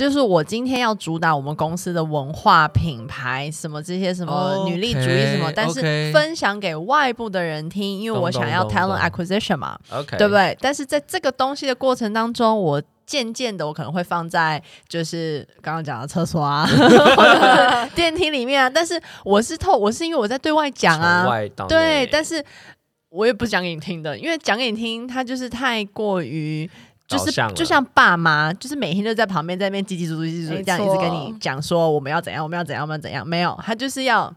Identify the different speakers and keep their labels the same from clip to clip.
Speaker 1: 就是我今天要主打我们公司的文化品牌，什么这些什么女力主义什么，okay, 但是分享给外部的人听，因为我想要 talent acquisition 嘛，okay, 对不对？但是在这个东西的过程当中，我渐渐的我可能会放在就是刚刚讲的厕所啊，或者是电梯里面啊。但是我是透，我是因为我在对外讲啊，对，但是我也不是讲给你听的，因为讲给你听，它就是太过于。就是就像爸妈，就是每天都在旁边在那边叽叽喳喳叽叽这样一直跟你讲说我们要怎样，我们要怎样，我们要怎样。没有，他就是要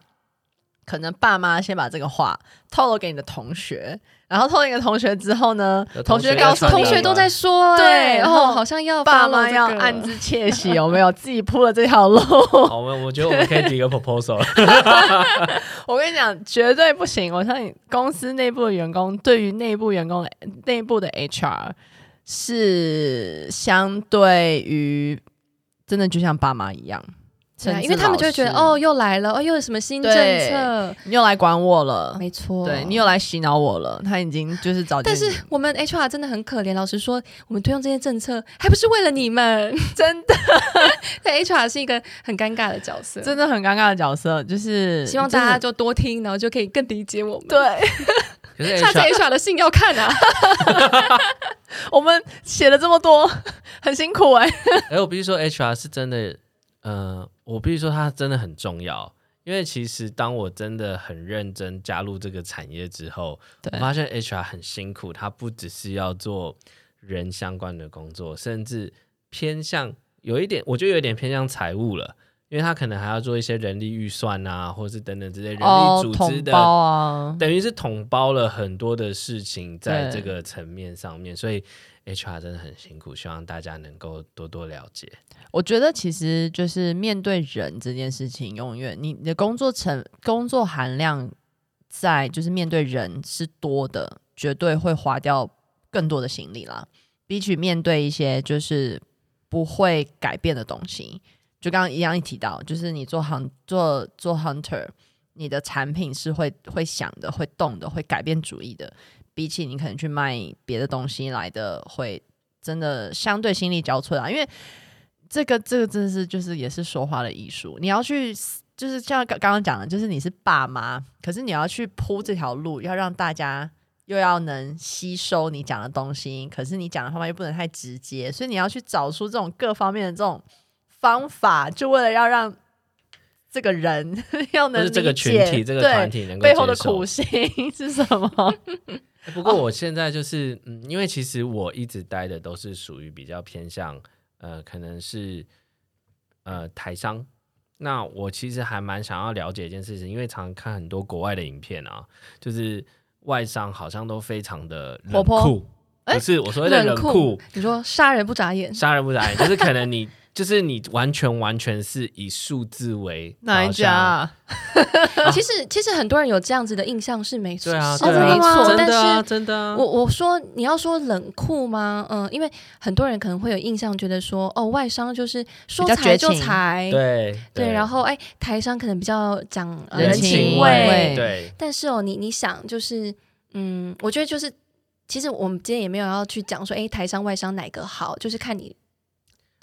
Speaker 1: 可能爸妈先把这个话透露给你的同学，然后透露给你的同学之后呢，同学告诉
Speaker 2: 同学都在说，
Speaker 1: 对，然后
Speaker 2: 好像要
Speaker 1: 爸妈要暗自窃喜，有没有自己铺了这条路？
Speaker 3: 好，我们我觉得我们可以提个 proposal。
Speaker 1: 我跟你讲，绝对不行！我相信公司内部的员工对于内部员工内部的 HR。是相对于真的就像爸妈一样，
Speaker 2: 对，因为他们就会觉得哦，又来了，哦，又有什么新政策，
Speaker 1: 你又来管我了，
Speaker 2: 没错，
Speaker 1: 对，你又来洗脑我了，他已经就是早。
Speaker 2: 但是我们 HR 真的很可怜，老实说，我们推动这些政策还不是为了你们，
Speaker 1: 真的。
Speaker 2: 对，HR 是一个很尴尬的角色，
Speaker 1: 真的很尴尬的角色，就是
Speaker 2: 希望大家就多听，然后就可以更理解我们。
Speaker 1: 对。
Speaker 2: 下次 HR 的信要看啊！
Speaker 1: 我们写了这么多，很辛苦哎、欸。
Speaker 3: 哎，我必须说 HR 是真的，呃，我必须说它真的很重要。因为其实当我真的很认真加入这个产业之后，我发现 HR 很辛苦。它不只是要做人相关的工作，甚至偏向有一点，我觉得有点偏向财务了。因为他可能还要做一些人力预算啊，或是等等之类人力组织的，
Speaker 1: 哦啊、
Speaker 3: 等于是统包了很多的事情在这个层面上面，所以 HR 真的很辛苦，希望大家能够多多了解。
Speaker 1: 我觉得其实就是面对人这件事情，永远你的工作成工作含量在就是面对人是多的，绝对会花掉更多的心力啦，比起面对一些就是不会改变的东西。就刚刚一样一提到，就是你做行做做 hunter，你的产品是会会想的、会动的、会改变主意的，比起你可能去卖别的东西来的，会真的相对心力交瘁啊。因为这个这个真的是就是也是说话的艺术。你要去就是像刚刚讲的，就是你是爸妈，可是你要去铺这条路，要让大家又要能吸收你讲的东西，可是你讲的方法又不能太直接，所以你要去找出这种各方面的这种。方法就为了要让这个人 要能这个群体、这个团体能够背后的苦心是什么？
Speaker 3: 不过我现在就是嗯，因为其实我一直待的都是属于比较偏向呃，可能是呃台商。那我其实还蛮想要了解一件事情，因为常常看很多国外的影片啊，就是外商好像都非常的冷酷，不是我说的冷酷，
Speaker 2: 你说杀人不眨眼，
Speaker 3: 杀人不眨眼，就是可能你。就是你完全完全是以数字为
Speaker 1: 哪一家？啊、
Speaker 2: 其实其实很多人有这样子的印象是没错，
Speaker 3: 对啊，
Speaker 2: 是没错。但是
Speaker 3: 真的，
Speaker 2: 我我说你要说冷酷吗？嗯，因为很多人可能会有印象，觉得说哦，外商就是说裁就裁，
Speaker 3: 对
Speaker 2: 对。然后哎，台商可能比较讲
Speaker 1: 人情
Speaker 3: 味，对。
Speaker 2: 但是哦，你你想就是嗯，我觉得就是其实我们今天也没有要去讲说哎，台商外商哪个好，就是看你。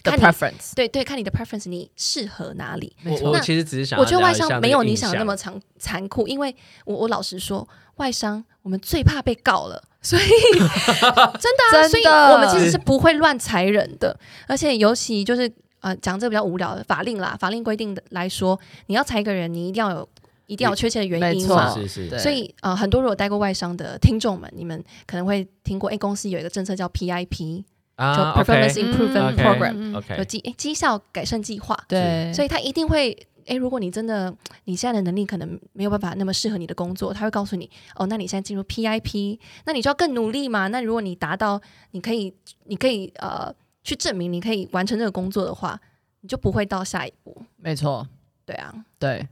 Speaker 1: 看你 preference，
Speaker 2: 对对，看你的 preference，你适合哪里？
Speaker 3: 没错，我其实只是想，
Speaker 2: 我觉得外商没有你想的那么残残酷，因为我我老实说，外商我们最怕被告了，所以 真的啊，真的，所以我们其实是不会乱裁人的，而且尤其就是呃讲这个比较无聊的法令啦，法令规定的来说，你要裁一个人，你一定要有一定要有确切的原因嘛，
Speaker 3: 是是，
Speaker 2: 所以呃很多如果待过外商的听众们，你们可能会听过，哎，公司有一个政策叫 PIP。就 performance improvement program，就绩诶绩效改善计划。
Speaker 1: 对，
Speaker 2: 所以他一定会诶，如果你真的你现在的能力可能没有办法那么适合你的工作，他会告诉你哦，那你现在进入 PIP，那你就要更努力嘛。那如果你达到，你可以你可以呃去证明你可以完成这个工作的话，你就不会到下一步。
Speaker 1: 没错，
Speaker 2: 对啊，
Speaker 1: 对。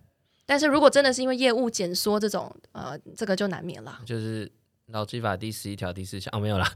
Speaker 2: 但是如果真的是因为业务减缩这种呃，这个就难免了。
Speaker 3: 就是。劳基法第十一条第四项哦，没有啦，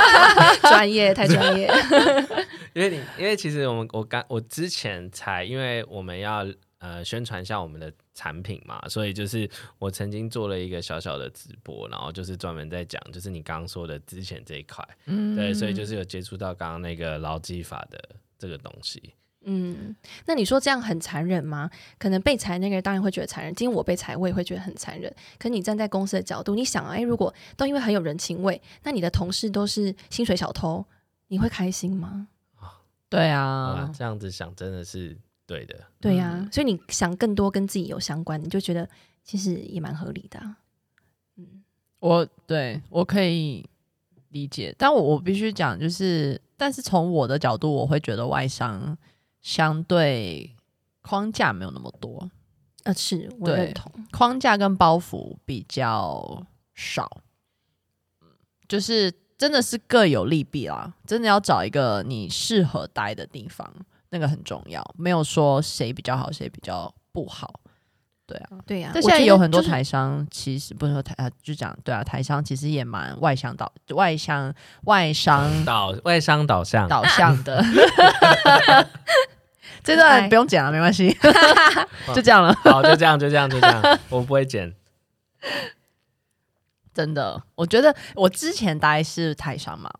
Speaker 2: 专业太专业。
Speaker 3: 因为你，因为其实我们我刚我之前才，因为我们要呃宣传一下我们的产品嘛，所以就是我曾经做了一个小小的直播，然后就是专门在讲，就是你刚刚说的之前这一块，嗯，对，所以就是有接触到刚刚那个劳基法的这个东西。
Speaker 2: 嗯，那你说这样很残忍吗？可能被裁那个人当然会觉得残忍，今天我被裁，我也会觉得很残忍。可你站在公司的角度，你想啊，诶，如果都因为很有人情味，那你的同事都是薪水小偷，你会开心吗？
Speaker 1: 对啊，
Speaker 3: 这样子想真的是对的。
Speaker 2: 对呀、啊，嗯、所以你想更多跟自己有相关，你就觉得其实也蛮合理的、啊。
Speaker 1: 嗯，我对我可以理解，但我我必须讲，就是，但是从我的角度，我会觉得外商。相对框架没有那么多，
Speaker 2: 呃，是我认同
Speaker 1: 框架跟包袱比较少，就是真的是各有利弊啦。真的要找一个你适合待的地方，那个很重要。没有说谁比较好，谁比较不好。对啊，
Speaker 2: 对呀、啊。
Speaker 1: 但现在有很多台商，其实不是说台啊，就讲对啊，台商其实也蛮外向导外向外商
Speaker 3: 导外商导向
Speaker 1: 导向的。这段不用剪了，没关系，就这样了。
Speaker 3: 好，就这样，就这样，就这样。我不会剪。
Speaker 1: 真的，我觉得我之前大概是台商嘛，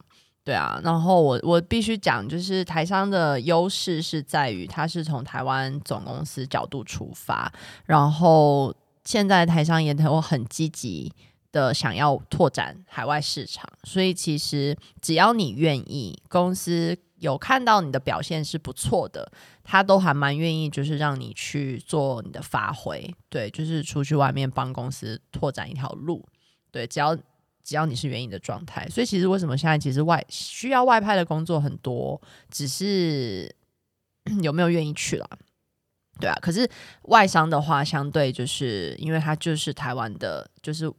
Speaker 1: 对啊。然后我我必须讲，就是台商的优势是在于，它是从台湾总公司角度出发，然后现在台商也都很积极的想要拓展海外市场，所以其实只要你愿意，公司。有看到你的表现是不错的，他都还蛮愿意，就是让你去做你的发挥，对，就是出去外面帮公司拓展一条路，对，只要只要你是愿意的状态，所以其实为什么现在其实外需要外派的工作很多，只是 有没有愿意去了，对啊，可是外商的话，相对就是因为他就是台湾的，就是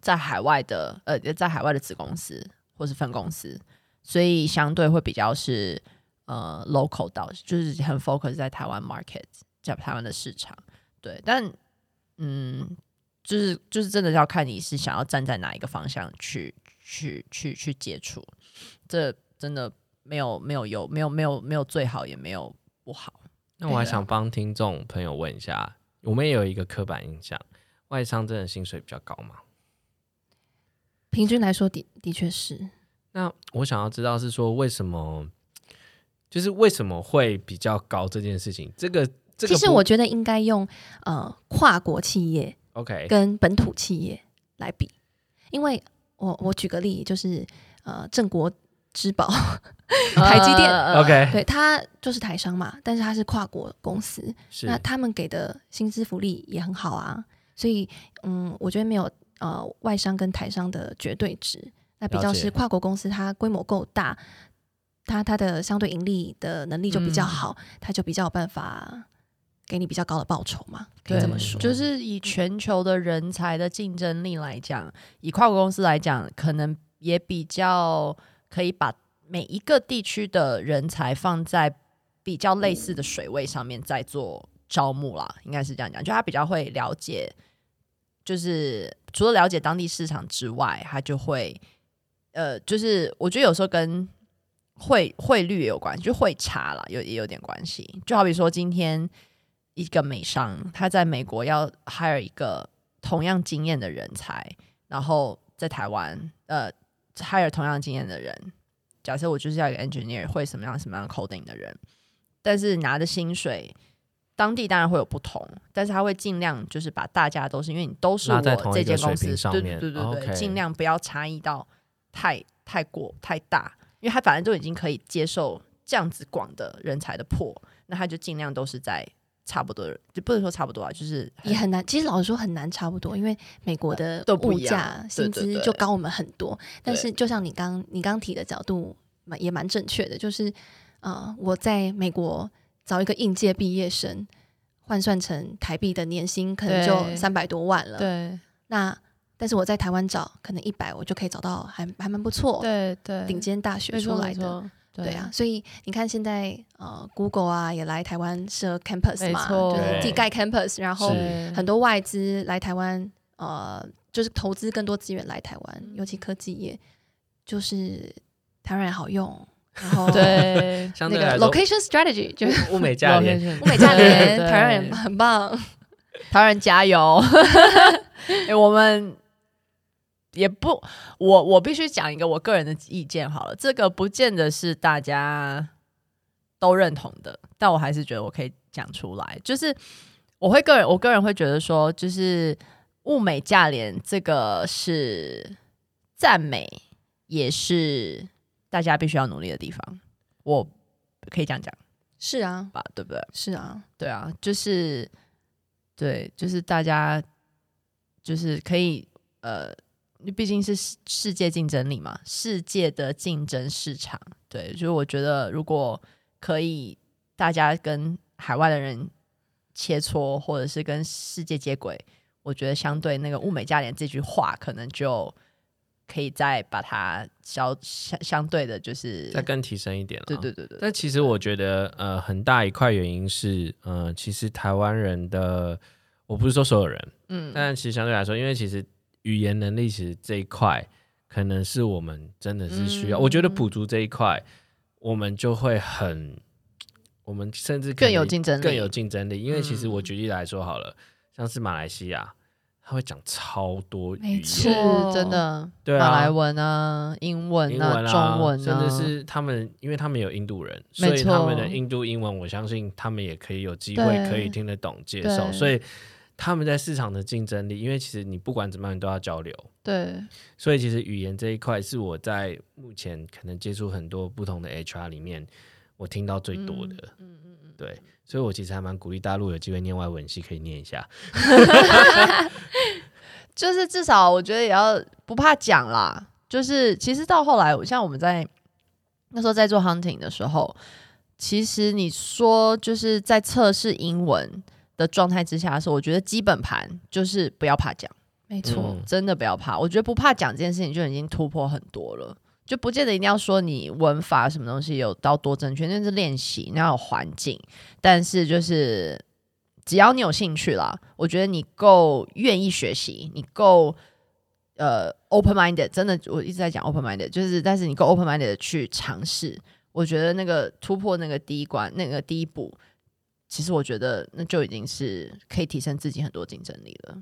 Speaker 1: 在海外的，呃，在海外的子公司或是分公司。所以相对会比较是呃 local 到，就是很 focus 在台湾 market，在台湾的市场，对。但嗯，就是就是真的要看你是想要站在哪一个方向去去去去接触，这真的没有没有有没有没有没有最好，也没有不好。
Speaker 3: 那我还想帮听众朋友问一下，我们也有一个刻板印象，外商真的薪水比较高吗？
Speaker 2: 平均来说的的确是。
Speaker 3: 那我想要知道是说为什么，就是为什么会比较高这件事情？这个这个，
Speaker 2: 其实我觉得应该用呃跨国企业
Speaker 3: OK
Speaker 2: 跟本土企业来比，因为我我举个例，就是呃镇国之宝 台积电。
Speaker 3: OK，
Speaker 2: 对，它就是台商嘛，但是它是跨国公司，那他们给的薪资福利也很好啊，所以嗯，我觉得没有呃外商跟台商的绝对值。那比较是跨国公司，它规模够大，它它的相对盈利的能力就比较好，嗯、它就比较有办法给你比较高的报酬嘛，可以这么说。
Speaker 1: 就是以全球的人才的竞争力来讲，以跨国公司来讲，可能也比较可以把每一个地区的人才放在比较类似的水位上面再做招募啦，应该是这样讲，就他比较会了解，就是除了了解当地市场之外，他就会。呃，就是我觉得有时候跟汇汇率也有关系，就汇差了，有也有点关系。就好比说，今天一个美商他在美国要 hire 一个同样经验的人才，然后在台湾呃 hire 同样经验的人，假设我就是要一个 engineer 会什么样什么样 coding 的人，但是拿的薪水当地当然会有不同，但是他会尽量就是把大家都是因为你都是我这间公司，对对对对对，尽量不要差异到。太太过太大，因为他反正都已经可以接受这样子广的人才的破，那他就尽量都是在差不多，就不能说差不多啊，就是
Speaker 2: 也很难。其实老实说很难差不多，因为美国的物价薪资就高我们很多。但是就像你刚你刚提的角度，蛮也蛮正确的，就是啊、呃，我在美国找一个应届毕业生，换算成台币的年薪可能就三百多万了。
Speaker 1: 对，
Speaker 2: 那。但是我在台湾找，可能一百我就可以找到还，还还蛮不错，
Speaker 1: 对对，
Speaker 2: 顶尖大学出来的，对，对啊，所以你看现在呃，Google 啊也来台湾设 campus 嘛，错。就是自己盖 campus，然后很多外资来台湾，呃，就是投资更多资源来台湾，尤其科技业，就是台湾人好用，然后
Speaker 1: 对。
Speaker 2: 那个 location strategy 就是
Speaker 3: 物美价廉，
Speaker 2: 物美价廉，台湾人很棒，
Speaker 1: 台湾人加油，哎、欸，我们。也不，我我必须讲一个我个人的意见好了，这个不见得是大家都认同的，但我还是觉得我可以讲出来，就是我会个人，我个人会觉得说，就是物美价廉这个是赞美，也是大家必须要努力的地方。我可以这样讲，
Speaker 2: 是啊，
Speaker 1: 吧，对不对？
Speaker 2: 是啊，
Speaker 1: 对啊，就是对，就是大家就是可以呃。毕竟是世界竞争力嘛，世界的竞争市场，对，就是我觉得如果可以，大家跟海外的人切磋，或者是跟世界接轨，我觉得相对那个物美价廉这句话，可能就可以再把它相相相对的，就是
Speaker 3: 再更提升一点了。
Speaker 1: 对对对对。
Speaker 3: 但其实我觉得，呃，很大一块原因是，呃，其实台湾人的，我不是说所有人，嗯，但其实相对来说，因为其实。语言能力其实这一块，可能是我们真的是需要。嗯、我觉得补足这一块，我们就会很，我们甚至
Speaker 1: 更有竞争力，
Speaker 3: 更有竞争力。因为其实我举例来说好了，嗯、像是马来西亚，他会讲超多语言，
Speaker 1: 是真的，对啊，马来文啊，英文啊，
Speaker 3: 英文啊
Speaker 1: 中文啊，
Speaker 3: 甚至是他们，因为他们有印度人，所以他们的印度英文，我相信他们也可以有机会可以听得懂、接受，所以。他们在市场的竞争力，因为其实你不管怎么样，你都要交流。
Speaker 1: 对，
Speaker 3: 所以其实语言这一块是我在目前可能接触很多不同的 HR 里面，我听到最多的。嗯嗯嗯，对，所以我其实还蛮鼓励大陆有机会念外文系可以念一下。
Speaker 1: 就是至少我觉得也要不怕讲啦。就是其实到后来，像我们在那时候在做 hunting 的时候，其实你说就是在测试英文。的状态之下的时候，我觉得基本盘就是不要怕讲，
Speaker 2: 没错，
Speaker 1: 嗯，真的不要怕。我觉得不怕讲这件事情就已经突破很多了，就不见得一定要说你文法什么东西有到多正确，那是练习，那要有环境。但是就是只要你有兴趣啦，我觉得你够愿意学习，你够呃 open minded，真的我一直在讲 open minded，就是但是你够 open minded 的去尝试，我觉得那个突破那个第一关，那个第一步。其实我觉得那就已经是可以提升自己很多竞争力了。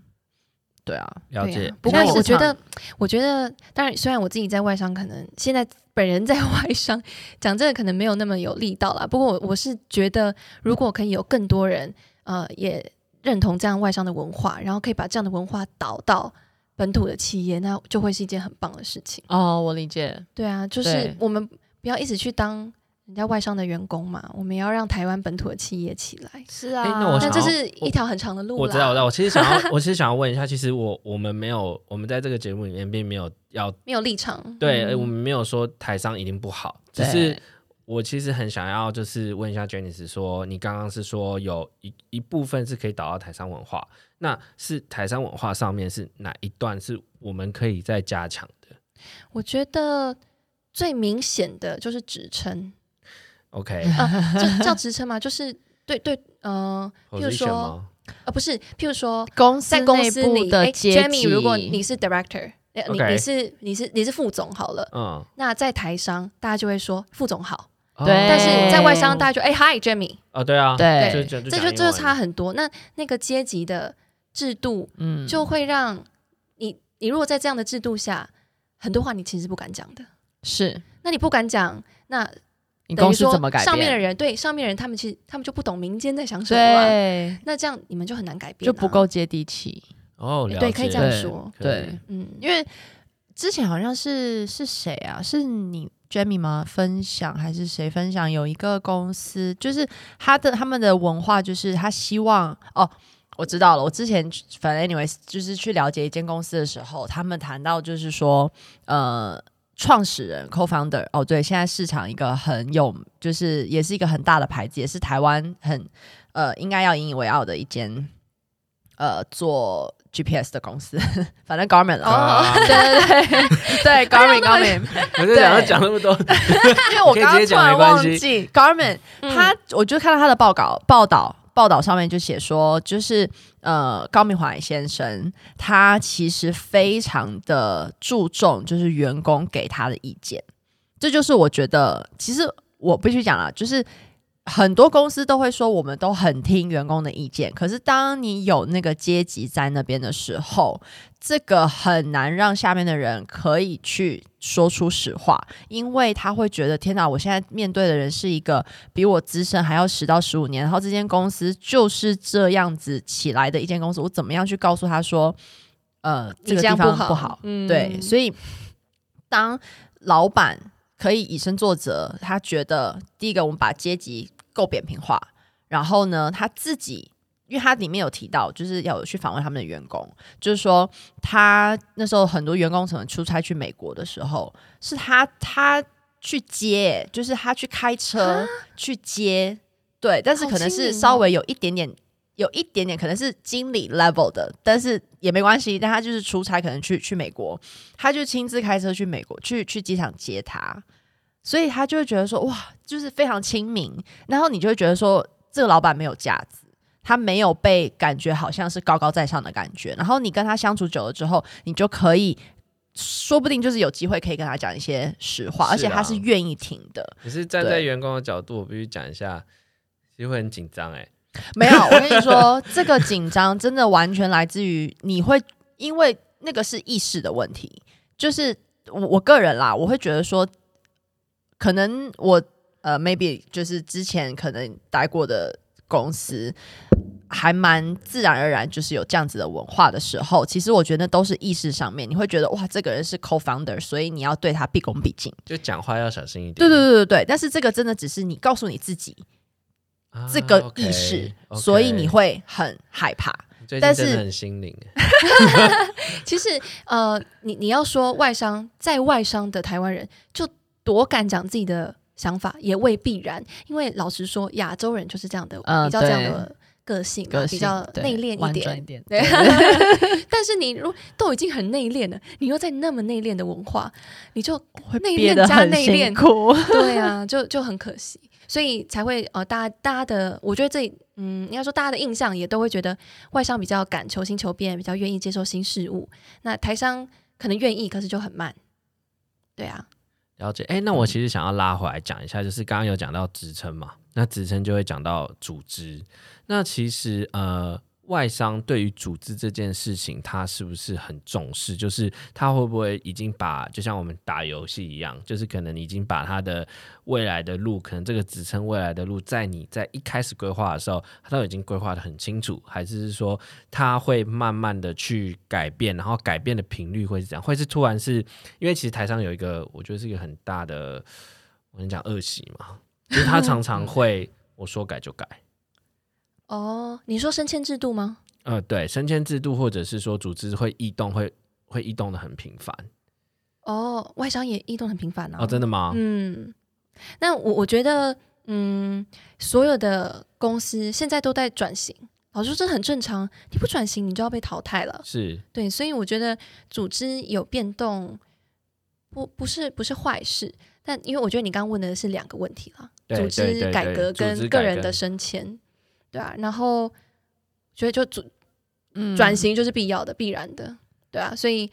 Speaker 1: 对啊，
Speaker 3: 了解。
Speaker 2: 不过我觉得，我觉得，当然，虽然我自己在外商，可能现在本人在 外商讲这个可能没有那么有力道啦。不过我我是觉得，如果可以有更多人呃也认同这样外商的文化，然后可以把这样的文化导到本土的企业，那就会是一件很棒的事情。
Speaker 1: 哦，我理解。
Speaker 2: 对啊，就是我们不要一直去当。人家外商的员工嘛，我们要让台湾本土的企业起来。
Speaker 1: 是啊，
Speaker 3: 那我
Speaker 2: 但这是一条很长的路。
Speaker 3: 我知道，我知道。我其实想要，我其实想要问一下，其实我我们没有，我们在这个节目里面并没有要
Speaker 2: 没有立场。
Speaker 3: 对，嗯、我们没有说台商一定不好，只是我其实很想要，就是问一下 Janice 说，你刚刚是说有一一部分是可以导到台商文化，那是台商文化上面是哪一段是我们可以再加强的？
Speaker 2: 我觉得最明显的就是职称。
Speaker 3: OK，
Speaker 2: 啊，这叫职称吗？就是对对，呃，譬如说，呃，不是，譬如说，公司在公司里的 Jamie，如果你是 Director，你你是你是你是副总好了，嗯，那在台商大家就会说副总好，对，但是在外商大家就哎，Hi Jamie，
Speaker 3: 哦，对啊，
Speaker 1: 对，
Speaker 2: 这就这就差很多。那那个阶级的制度，嗯，就会让你你如果在这样的制度下，很多话你其实不敢讲的，
Speaker 1: 是，
Speaker 2: 那你不敢讲，那。
Speaker 1: 你公司怎么改变？
Speaker 2: 上面的人对上面的人，他们其实他们就不懂民间在想什么。对，那这样你们就很难改变，
Speaker 1: 就不够接地气。
Speaker 3: 哦，
Speaker 2: 对，可以这样说。
Speaker 1: 对，嗯，因为之前好像是是谁啊？是你 Jamie 吗？分享还是谁分享？有一个公司，就是他的他们的文化，就是他希望哦，我知道了。我之前反正 anyways，就是去了解一间公司的时候，他们谈到就是说，呃。创始人 co-founder 哦，对，现在市场一个很有，就是也是一个很大的牌子，也是台湾很呃应该要引以为傲的一间呃做 GPS 的公司，反正 Garmin 了，哦、对对对对，Garmin Garmin，
Speaker 3: 我就想要讲那么多，
Speaker 1: 因为我刚刚突然忘记 Garmin，他、嗯、我就看到他的报告报道。报道上面就写说，就是呃，高明华先生他其实非常的注重，就是员工给他的意见。这就是我觉得，其实我必须讲了，就是很多公司都会说，我们都很听员工的意见。可是，当你有那个阶级在那边的时候，这个很难让下面的人可以去说出实话，因为他会觉得：天哪，我现在面对的人是一个比我资深还要十到十五年，然后这间公司就是这样子起来的一间公司，我怎么样去告诉他说，呃，这个地方不好？嗯，对，所以当老板可以以身作则，他觉得第一个，我们把阶级。够扁平化，然后呢，他自己，因为他里面有提到，就是要有去访问他们的员工，就是说他那时候很多员工可能出差去美国的时候，是他他去接，就是他去开车去接，对，但是可能是稍微有一点点，有一点点可能是经理 level 的，但是也没关系，但他就是出差，可能去去美国，他就亲自开车去美国，去去机场接他。所以他就会觉得说，哇，就是非常亲民，然后你就会觉得说，这个老板没有架子，他没有被感觉好像是高高在上的感觉，然后你跟他相处久了之后，你就可以，说不定就是有机会可以跟他讲一些实话，而且他是愿意听的。
Speaker 3: 可是站在员工的角度，我必须讲一下，其实会很紧张哎。
Speaker 1: 没有，我跟你说，这个紧张真的完全来自于你会，因为那个是意识的问题，就是我我个人啦，我会觉得说。可能我呃，maybe 就是之前可能待过的公司，还蛮自然而然，就是有这样子的文化的时候，其实我觉得都是意识上面，你会觉得哇，这个人是 co-founder，所以你要对他毕恭毕敬，
Speaker 3: 就讲话要小心一点。
Speaker 1: 对对对对对，但是这个真的只是你告诉你自己、啊、这个意识，okay, okay 所以你会很害怕。
Speaker 3: 但是很心灵。
Speaker 2: 其实呃，你你要说外商，在外商的台湾人就。多敢讲自己的想法也未必然，因为老实说，亚洲人就是这样的，呃、比较这样的个性，个性比较内敛一点。一点对，但是你如都已经很内敛了，你又在那么内敛的文化，你就内敛加内敛，对啊，就就很可惜，所以才会呃，大家大家的，我觉得这嗯，应该说大家的印象也都会觉得外商比较敢求新求变，比较愿意接受新事物。那台商可能愿意，可是就很慢。对啊。
Speaker 3: 了解，哎，那我其实想要拉回来讲一下，就是刚刚有讲到职称嘛，那职称就会讲到组织，那其实呃。外商对于组织这件事情，他是不是很重视？就是他会不会已经把，就像我们打游戏一样，就是可能已经把他的未来的路，可能这个职称未来的路，在你在一开始规划的时候，他都已经规划的很清楚，还是说他会慢慢的去改变，然后改变的频率会是怎样？会是突然是因为其实台上有一个，我觉得是一个很大的，我跟你讲恶习嘛，就是他常常 会我说改就改。
Speaker 2: 哦，你说升迁制度吗？
Speaker 3: 呃，对，升迁制度，或者是说组织会异动，会会异动的很频繁。
Speaker 2: 哦，外商也异动很频繁啊。
Speaker 3: 哦，真的吗？
Speaker 2: 嗯，那我我觉得，嗯，所有的公司现在都在转型，老实说这很正常。你不转型，你就要被淘汰了。
Speaker 3: 是，
Speaker 2: 对，所以我觉得组织有变动，不不是不是坏事。但因为我觉得你刚刚问的是两个问题了，组织改革跟个人的升迁。对啊，然后所以就转转型就是必要的、嗯、必然的，对啊，所以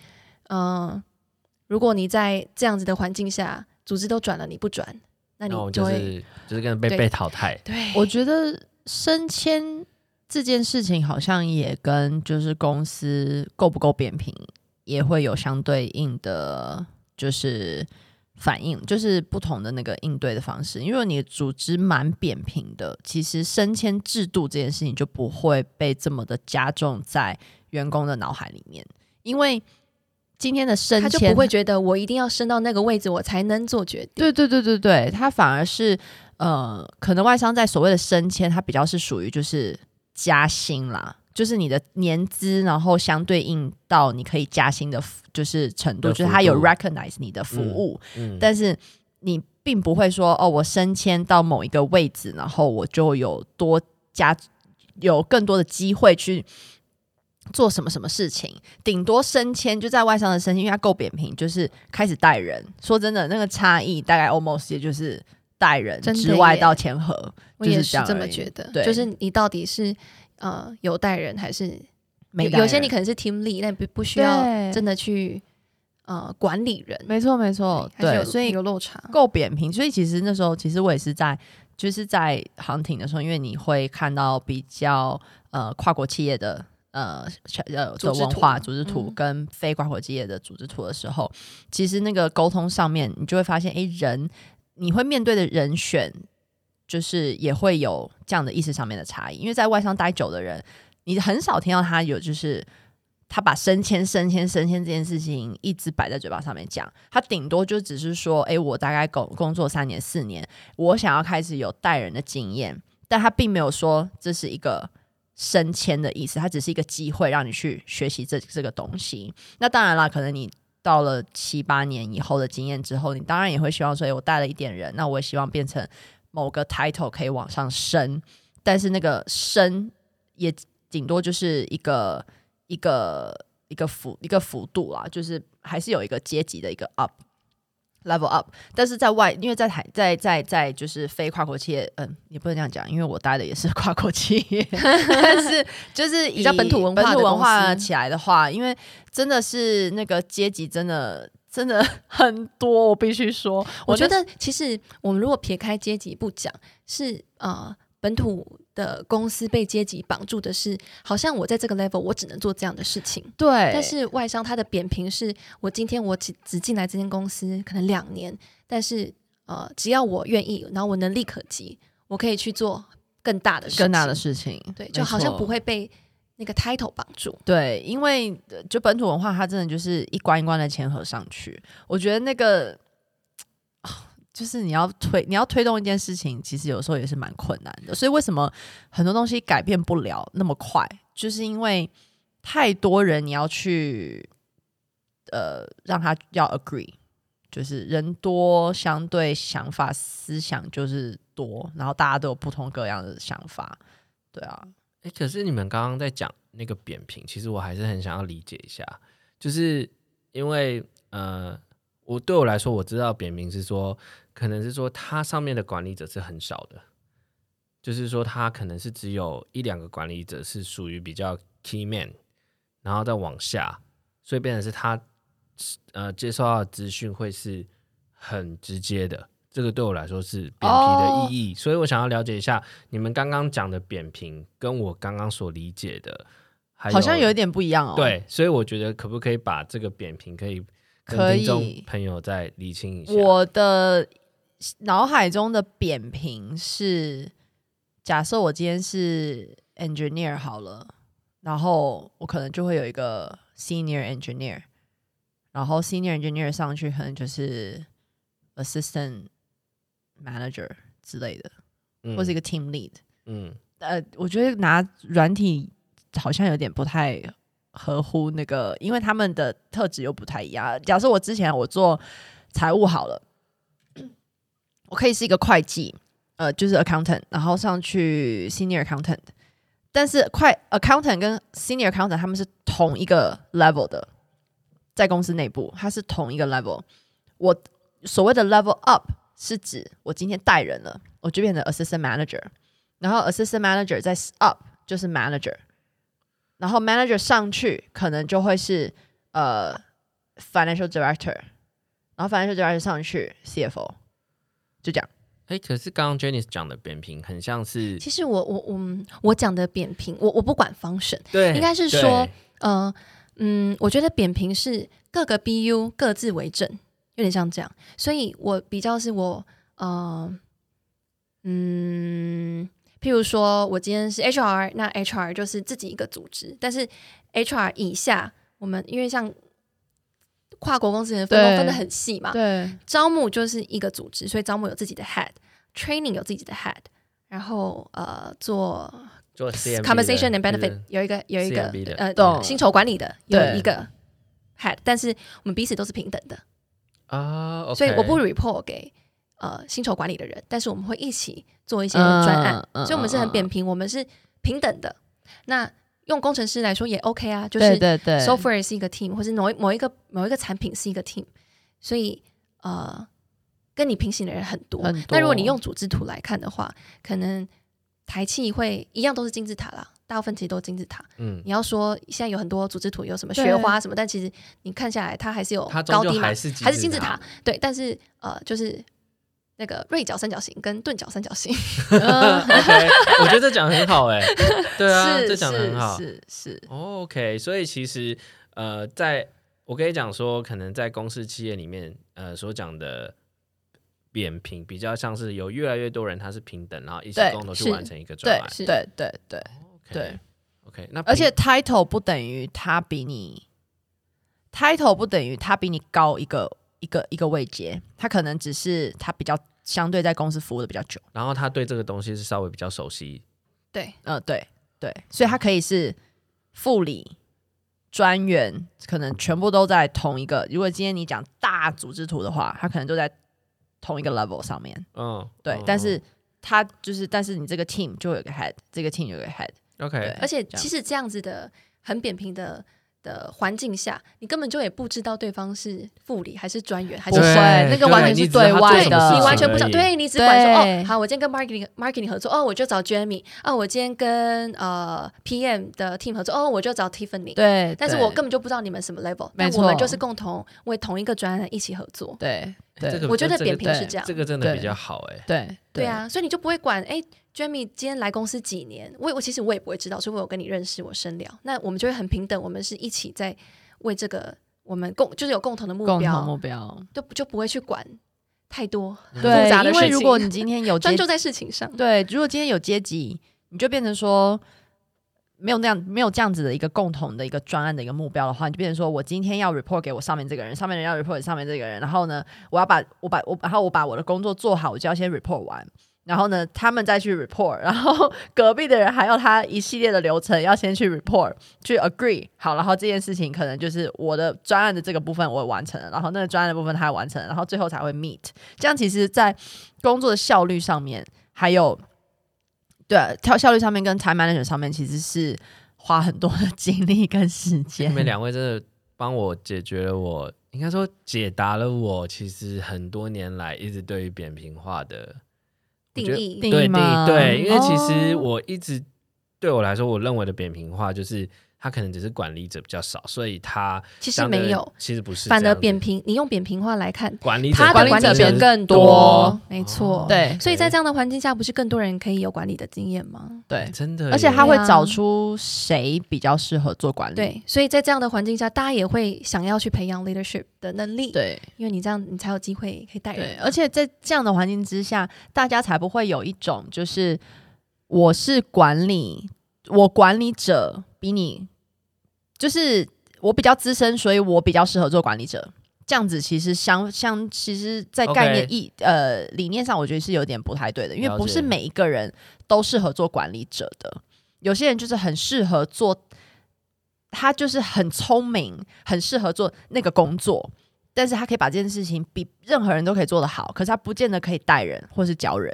Speaker 2: 嗯、呃，如果你在这样子的环境下，组织都转了，你不转，那你就会、
Speaker 3: 就是、就是跟被被淘汰。
Speaker 2: 对，
Speaker 1: 我觉得升迁这件事情好像也跟就是公司够不够扁平也会有相对应的，就是。反应就是不同的那个应对的方式，因为你的组织蛮扁平的，其实升迁制度这件事情就不会被这么的加重在员工的脑海里面，因为今天的升迁他
Speaker 2: 就不会觉得我一定要升到那个位置我才能做决定。
Speaker 1: 对对对对对，他反而是呃，可能外商在所谓的升迁，他比较是属于就是加薪啦。就是你的年资，然后相对应到你可以加薪的，就是程度，就是他有 recognize 你的服务，嗯嗯、但是你并不会说哦，我升迁到某一个位置，然后我就有多加有更多的机会去做什么什么事情，顶多升迁就在外商的升迁，因为它够扁平，就是开始带人。说真的，那个差异大概 almost 也就是带人之外到签合，
Speaker 2: 我也是这么觉得，
Speaker 1: 对，
Speaker 2: 就是你到底是。呃，有带人还是没有？有些你可能是 team lead，但不不需要真的去呃管理人。
Speaker 1: 没错，没错，对，所以有落差，够扁平。所以其实那时候，其实我也是在就是在 hunting 的时候，因为你会看到比较呃跨国企业的呃呃的文化组织图跟非跨国企业的组织图的时候，嗯、其实那个沟通上面，你就会发现，哎，人你会面对的人选，就是也会有这样的意识上面的差异。因为在外商待久的人，你很少听到他有就是。他把升迁、升迁、升迁这件事情一直摆在嘴巴上面讲，他顶多就只是说：“诶，我大概工工作三年、四年，我想要开始有带人的经验。”但他并没有说这是一个升迁的意思，他只是一个机会让你去学习这这个东西。那当然啦，可能你到了七八年以后的经验之后，你当然也会希望说：“诶，我带了一点人，那我也希望变成某个 title 可以往上升。”但是那个升也顶多就是一个。一个一个幅一个幅度啦，就是还是有一个阶级的一个 up level up，但是在外，因为在台在在在就是非跨国企业，嗯，也不能这样讲，因为我待的也是跨国企业，但是 就是以
Speaker 2: 比较本土文化
Speaker 1: 本土文化起来的话，因为真的是那个阶级真的真的很多，我必须说，
Speaker 2: 我觉得其实我们如果撇开阶级不讲，是呃本土。的公司被阶级绑住的是，好像我在这个 level，我只能做这样的事情。
Speaker 1: 对，
Speaker 2: 但是外商它的扁平是，我今天我只只进来这间公司可能两年，但是呃，只要我愿意，然后我能力可及，我可以去做更大的事情，
Speaker 1: 更大的事情。
Speaker 2: 对，就好像不会被那个 title 绑住。
Speaker 1: 对，因为就本土文化，它真的就是一关一关的签合上去。我觉得那个。就是你要推，你要推动一件事情，其实有时候也是蛮困难的。所以为什么很多东西改变不了那么快？就是因为太多人你要去，呃，让他要 agree，就是人多，相对想法思想就是多，然后大家都有不同各样的想法，对啊。
Speaker 3: 哎，可是你们刚刚在讲那个扁平，其实我还是很想要理解一下，就是因为呃。我对我来说，我知道扁平是说，可能是说它上面的管理者是很少的，就是说他可能是只有一两个管理者是属于比较 key man，然后再往下，所以变成是他呃接受到的资讯会是很直接的。这个对我来说是扁平的意义，哦、所以我想要了解一下你们刚刚讲的扁平跟我刚刚所理解的，
Speaker 1: 好像有一点不一样哦。
Speaker 3: 对，所以我觉得可不可以把这个扁平可以。可以，朋友再理清一下。
Speaker 1: 我的脑海中的扁平是，假设我今天是 engineer 好了，然后我可能就会有一个 senior engineer，然后 senior engineer 上去可能就是 assistant manager 之类的，嗯、或是一个 team lead。嗯，呃，我觉得拿软体好像有点不太。合乎那个，因为他们的特质又不太一样。假设我之前我做财务好了，我可以是一个会计，呃，就是 accountant，然后上去 senior accountant。但是快 accountant 跟 senior accountant 他们是同一个 level 的，在公司内部，它是同一个 level。我所谓的 level up 是指我今天带人了，我就变成 assistant manager，然后 assistant manager 再 up 就是 manager。然后 manager 上去可能就会是呃 financial director，然后 financial director 上去 CFO，就这样。
Speaker 3: 哎，可是刚刚 Janice 讲的扁平很像是，
Speaker 2: 其实我我我我讲的扁平，我我不管 function，
Speaker 3: 对，
Speaker 2: 应该是说，呃嗯，我觉得扁平是各个 BU 各自为政，有点像这样，所以我比较是我呃嗯。譬如说，我今天是 HR，那 HR 就是自己一个组织，但是 HR 以下，我们因为像跨国公司的分工分的很细嘛，
Speaker 1: 对，
Speaker 2: 招募就是一个组织，所以招募有自己的 head，training 有自己的 head，然后呃做
Speaker 3: 做
Speaker 2: compensation and benefit 有一个有一个呃
Speaker 1: 懂
Speaker 2: 薪酬管理的有一个 head，但是我们彼此都是平等的
Speaker 3: 啊，uh, okay.
Speaker 2: 所以我不 report 给。呃，薪酬管理的人，但是我们会一起做一些专案，嗯、所以我们是很扁平，嗯、我们是平等的。那用工程师来说也 OK 啊，就是 software 是一个 team，或是某一某一个某一个产品是一个 team，所以呃，跟你平行的人很多。很多。那如果你用组织图来看的话，可能台气会一样都是金字塔啦，大部分其实都是金字塔。嗯，你要说现在有很多组织图有什么雪花什么，但其实你看下来，它还是有高低嘛，还是金字塔。对，但是呃，就是。那个锐角三角形跟钝角三角形。
Speaker 3: OK，我觉得这讲的很好哎、欸，对啊，
Speaker 1: 是
Speaker 3: 这讲的很好，
Speaker 1: 是是。是
Speaker 3: OK，所以其实呃，在我可以讲说，可能在公司企业里面，呃，所讲的扁平比较像是有越来越多人他是平等，然后一起共同去完成一个专案。
Speaker 1: 对对对对。
Speaker 3: OK，那
Speaker 1: 而且 title 不等于他比你 title 不等于他比你高一个一个一个位阶，他可能只是他比较。相对在公司服务的比较久，
Speaker 3: 然后他对这个东西是稍微比较熟悉。
Speaker 2: 对，
Speaker 1: 呃，对对，所以他可以是副理、专员，可能全部都在同一个。如果今天你讲大组织图的话，他可能都在同一个 level 上面。
Speaker 3: 嗯，
Speaker 1: 对，
Speaker 3: 嗯、
Speaker 1: 但是他就是，但是你这个 team 就有个 head，这个 team 有个 head。
Speaker 3: OK，
Speaker 2: 而且其实这样子的很扁平的。的环境下，你根本就也不知道对方是副理还是专员，还是会
Speaker 1: 那个完全是对外的，
Speaker 2: 你完全不知道。对你只管说哦，好，我今天跟 marketing marketing 合作，哦，我就找 Jamie，哦，我今天跟呃 PM 的 team 合作，哦，我就找 Tiffany。
Speaker 1: 对，
Speaker 2: 但是我根本就不知道你们什么 level，但我们就是共同为同一个专案一起合作。
Speaker 1: 对，对，
Speaker 3: 这个
Speaker 2: 我觉得扁平是这样，
Speaker 3: 这个真的比较好哎。
Speaker 1: 对，
Speaker 2: 对啊，所以你就不会管哎。Jamie 今天来公司几年？我我其实我也不会知道，除非我跟你认识，我深聊，那我们就会很平等，我们是一起在为这个我们共就是有共同的目标，
Speaker 1: 共同目标
Speaker 2: 就就不会去管太多
Speaker 1: 复
Speaker 2: 杂的事情。
Speaker 1: 因为如果你今天有
Speaker 2: 专注在事情上，
Speaker 1: 对，如果今天有阶级，你就变成说没有那样没有这样子的一个共同的一个专案的一个目标的话，你就变成说我今天要 report 给我上面这个人，上面人要 report 给上面这个人，然后呢，我要把我把我然后我把我的工作做好，我就要先 report 完。然后呢，他们再去 report，然后隔壁的人还要他一系列的流程要先去 report，去 agree 好，然后这件事情可能就是我的专案的这个部分我完成了，然后那个专案的部分他完成，然后最后才会 meet。这样其实，在工作的效率上面，还有对啊，跳效率上面跟 time management 上面，其实是花很多的精力跟时间。
Speaker 3: 你们两位真的帮我解决了我，应该说解答了我其实很多年来一直对于扁平化的。
Speaker 2: 定义
Speaker 3: 对定义对，因为其实我一直、
Speaker 1: 哦、
Speaker 3: 对我来说，我认为的扁平化就是他可能只是管理者比较少，所以他
Speaker 2: 其实没有，
Speaker 3: 其实不是。
Speaker 2: 反而扁平，你用扁平化来看，
Speaker 3: 管理者
Speaker 2: 他的管理者更多，没错、哦。对，所以在这样的环境下，不是更多人可以有管理的经验吗？
Speaker 1: 对，
Speaker 3: 真的。
Speaker 1: 而且他会找出谁比较适合做管理。
Speaker 2: 对，所以在这样的环境下，大家也会想要去培养 leadership 的能力。
Speaker 1: 对，
Speaker 2: 因为你这样，你才有机会可以带人。
Speaker 1: 对，而且在这样的环境之下，大家才不会有一种就是我是管理，我管理者比你。就是我比较资深，所以我比较适合做管理者。这样子其实相相，其实，在概念意、okay. 呃理念上，我觉得是有点不太对的，因为不是每一个人都适合做管理者的。有些人就是很适合做，他就是很聪明，很适合做那个工作，但是他可以把这件事情比任何人都可以做得好，可是他不见得可以带人或是教人。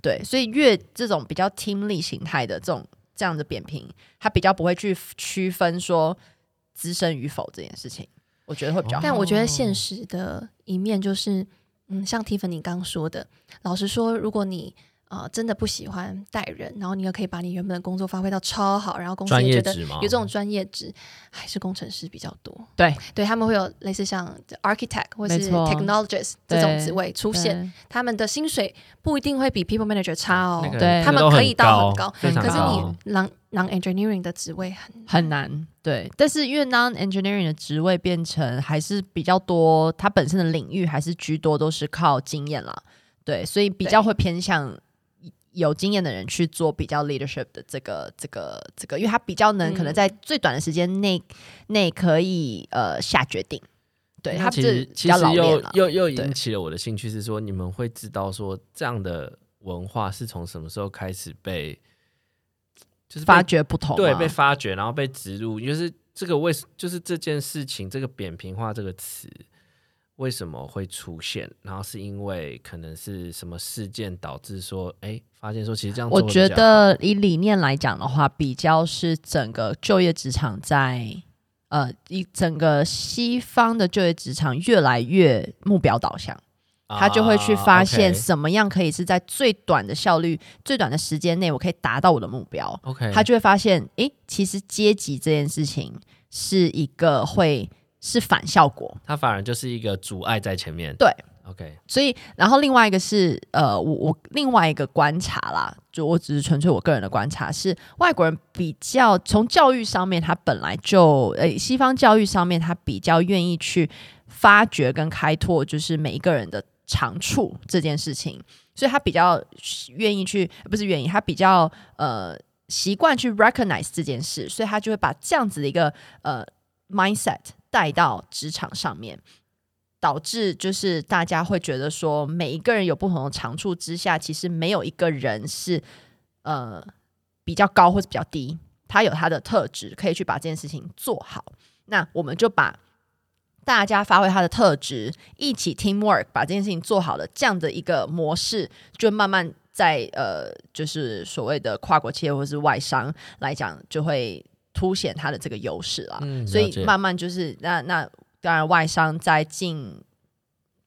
Speaker 1: 对，所以越这种比较 team 力形态的这种。这样的扁平，他比较不会去区分说资深与否这件事情，我觉得会比较好。
Speaker 2: 但我觉得现实的一面就是，嗯，像 Tiffany 刚说的，老实说，如果你、呃，真的不喜欢带人，然后你又可以把你原本的工作发挥到超好，然后公司也觉得有这种专业值，还是工程师比较多。
Speaker 1: 对，
Speaker 2: 对他们会有类似像 architect 或是 technologist 这种职位出现，他们的薪水不一定会比 people manager 差哦。
Speaker 1: 那个、对，
Speaker 2: 他们可以到很高，
Speaker 3: 很高，
Speaker 2: 可是你 non non engineering 的职位很
Speaker 1: 很难。对，但是因为 non engineering 的职位变成还是比较多，它本身的领域还是居多都是靠经验啦。对，所以比较会偏向。有经验的人去做比较 leadership 的这个这个这个，因为他比较能可能在最短的时间内内可以呃下决定。对，他
Speaker 3: 其实其实又又又引起了我的兴趣，是说你们会知道说这样的文化是从什么时候开始被就是
Speaker 1: 发掘不同，
Speaker 3: 对，被发掘，然后被植入，就是这个为就是这件事情这个扁平化这个词。为什么会出现？然后是因为可能是什么事件导致说，哎，发现说其实这样。
Speaker 1: 我觉得以理念来讲的话，比较是整个就业职场在呃，一整个西方的就业职场越来越目标导向，他就会去发现什么样可以是在最短的效率、最短的时间内，我可以达到我的目标。
Speaker 3: OK，
Speaker 1: 他就会发现，哎，其实阶级这件事情是一个会。是反效果，
Speaker 3: 它反而就是一个阻碍在前面。
Speaker 1: 对。
Speaker 3: OK，
Speaker 1: 所以然后另外一个是呃，我我另外一个观察啦，就我只是纯粹我个人的观察是，外国人比较从教育上面，他本来就呃西方教育上面，他比较愿意去发掘跟开拓，就是每一个人的长处这件事情，所以他比较愿意去，不是愿意，他比较呃习惯去 recognize 这件事，所以他就会把这样子的一个呃 mindset 带到职场上面。导致就是大家会觉得说，每一个人有不同的长处之下，其实没有一个人是呃比较高或者比较低，他有他的特质，可以去把这件事情做好。那我们就把大家发挥他的特质，一起 teamwork 把这件事情做好了，这样的一个模式，就慢慢在呃就是所谓的跨国企业或是外商来讲，就会凸显它的这个优势啦。嗯，所以慢慢就是那那。当然，外商在近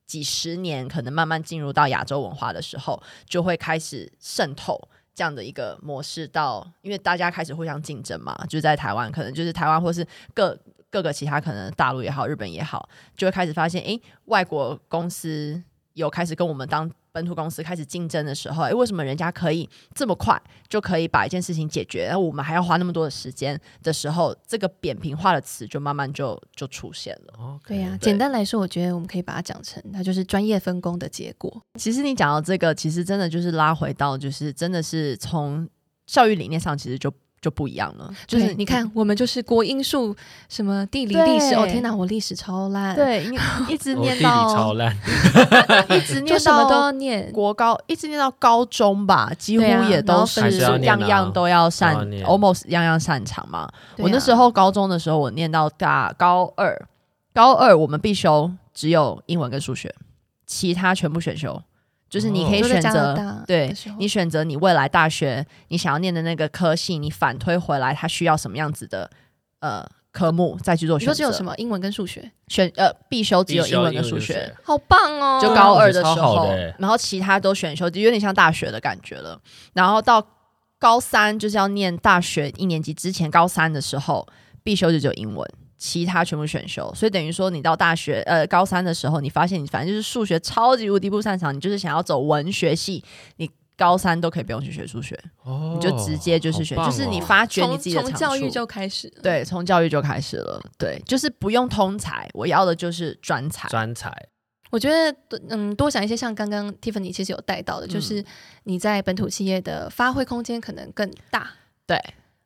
Speaker 1: 几十年可能慢慢进入到亚洲文化的时候，就会开始渗透这样的一个模式到，因为大家开始互相竞争嘛，就在台湾，可能就是台湾或是各各个其他可能大陆也好，日本也好，就会开始发现，诶，外国公司有开始跟我们当。本土公司开始竞争的时候，诶，为什么人家可以这么快就可以把一件事情解决，然后我们还要花那么多的时间的时候，这个扁平化的词就慢慢就就出现了。
Speaker 2: Okay, 对呀、啊，简单来说，我觉得我们可以把它讲成，它就是专业分工的结果。
Speaker 1: 其实你讲到这个，其实真的就是拉回到，就是真的是从教育理念上，其实就。就不一样了，
Speaker 2: 就是你看，我们就是国英数什么地理历史，哦天哪，我历史超烂，
Speaker 1: 对，一直念到
Speaker 3: 超烂，
Speaker 1: 一直念到什么都要念国高，一直念到高中吧，几乎也都是样样都要擅，almost 样样擅长嘛。我那时候高中的时候，我念到大高二，高二我们必修只有英文跟数学，其他全部选修。就是你可以选择，哦、对你选择你未来大学你想要念的那个科系，你反推回来，它需要什么样子的呃科目，再去做选择。你说
Speaker 2: 只有什么英文跟数学
Speaker 1: 选呃必修只有英文跟数学，学，
Speaker 2: 好棒哦！
Speaker 1: 就高二的时候，然后其他都选修，就有点像大学的感觉了。然后到高三就是要念大学一年级之前，高三的时候必修就只有英文。其他全部选修，所以等于说你到大学呃高三的时候，你发现你反正就是数学超级无敌不擅长，你就是想要走文学系，你高三都可以不用去学数学，哦，你就直接就是学，哦，就是你发掘你自己的长处。从
Speaker 2: 教育就开始，
Speaker 1: 对，从教育就开始了，对，就是不用通才，我要的就是专才。
Speaker 3: 专才，
Speaker 2: 我觉得嗯，多想一些，像刚刚 Tiffany 其实有带到的，就是你在本土企业的发挥空间可能更大，
Speaker 1: 对。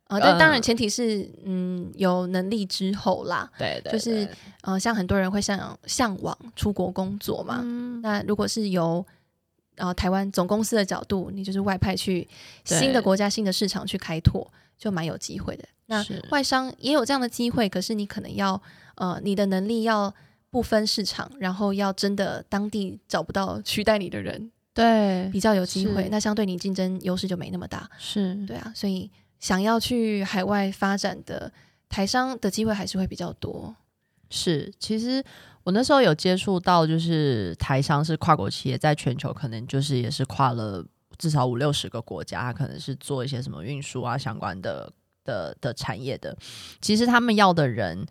Speaker 2: 啊，但当然前提是，嗯，嗯，有能力之后啦。
Speaker 1: 对对，对，
Speaker 2: 就是，呃，像很多人会向向往出国工作嘛。嗯。那如果是由，呃，台湾总公司的角度，你就是外派去新的国家、新的市场去开拓，就蛮有机会的。那外商也有这样的机会，可是你可能要，呃，你的能力要不分市场，然后要真的当地找不到取代你的人，
Speaker 1: 对，
Speaker 2: 比较有机会。那相对你竞争优势就没那么大。
Speaker 1: 是
Speaker 2: 对啊，所以。想要去海外发展的台商的机会还是会比较多。
Speaker 1: 是，其实我那时候有接触到，就是台商是跨国企业，在全球可能就是也是跨了至少五六十个国家，可能是做一些什么运输啊相关的的的产业的。其实他们要的人，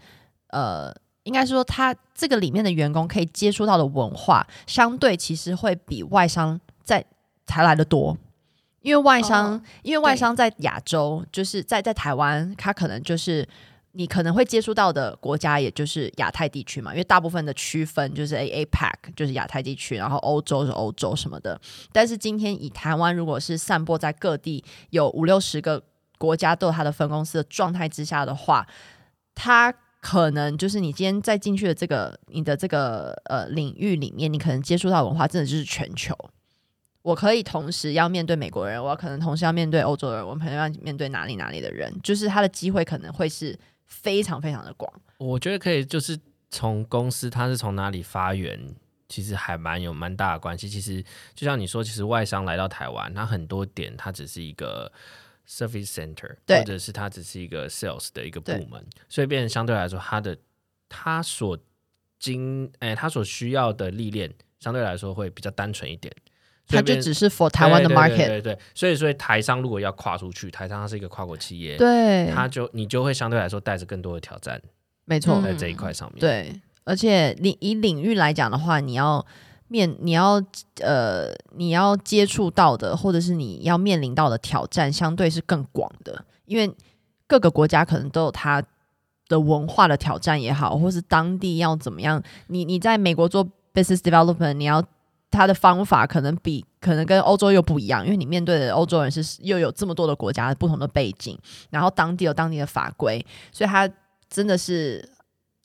Speaker 1: 呃，应该说他这个里面的员工可以接触到的文化，相对其实会比外商在才来的多。因为外商，哦、因为外商在亚洲，就是在在台湾，它可能就是你可能会接触到的国家，也就是亚太地区嘛。因为大部分的区分就是 A APAC，就是亚太地区，然后欧洲是欧洲什么的。但是今天以台湾，如果是散播在各地有五六十个国家都有它的分公司的状态之下的话，它可能就是你今天再进去的这个你的这个呃领域里面，你可能接触到的文化真的就是全球。我可以同时要面对美国人，我可能同时要面对欧洲人，我可能要面对哪里哪里的人，就是他的机会可能会是非常非常的广。
Speaker 3: 我觉得可以，就是从公司它是从哪里发源，其实还蛮有蛮大的关系。其实就像你说，其实外商来到台湾，它很多点它只是一个 service center，或者是它只是一个 sales 的一个部门，所以变成相对来说，它的它所经哎，它所需要的历练相对来说会比较单纯一点。
Speaker 1: 它就只是 for 台湾的 market，
Speaker 3: 对对，对，对，对，所以所以台商如果要跨出去，台商它是一个跨国企业，
Speaker 1: 对，
Speaker 3: 它就你就会相对来说带着更多的挑战，
Speaker 1: 没错，
Speaker 3: 在这一块上面，
Speaker 1: 对，而且你以领域来讲的话，你要面你要呃你要接触到的，或者是你要面临到的挑战，相对是更广的，因为各个国家可能都有它的文化的挑战也好，或是当地要怎么样。你你在美国做 business development，你要他的方法可能比可能跟欧洲又不一样，因为你面对的欧洲人是又有这么多的国家不同的背景，然后当地有当地的法规，所以他真的是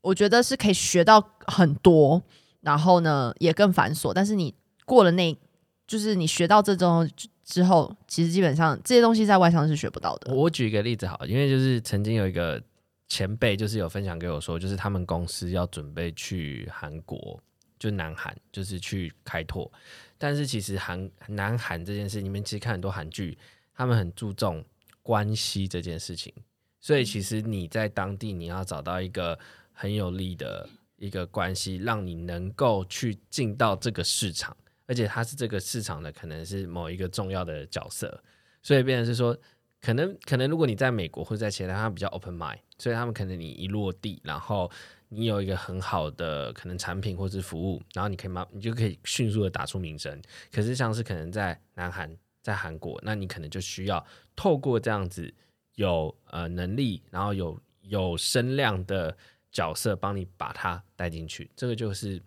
Speaker 1: 我觉得是可以学到很多。然后呢，也更繁琐。但是你过了那，就是你学到这种之后，其实基本上这些东西在外商是学不到的。
Speaker 3: 我举一个例子好，因为就是曾经有一个前辈，就是有分享给我说，就是他们公司要准备去韩国，就南韩，就是去开拓。但是其实韩南韩这件事，你们其实看很多韩剧，他们很注重关系这件事情。所以其实你在当地，你要找到一个很有利的。一个关系，让你能够去进到这个市场，而且他是这个市场的可能是某一个重要的角色，所以变成是说，可能可能如果你在美国或者在其他，他比较 open mind，所以他们可能你一落地，然后你有一个很好的可能产品或是服务，然后你可以马你就可以迅速的打出名声。可是像是可能在南韩，在韩国，那你可能就需要透过这样子有呃能力，然后有有声量的。角色帮你把它带进去，这个就是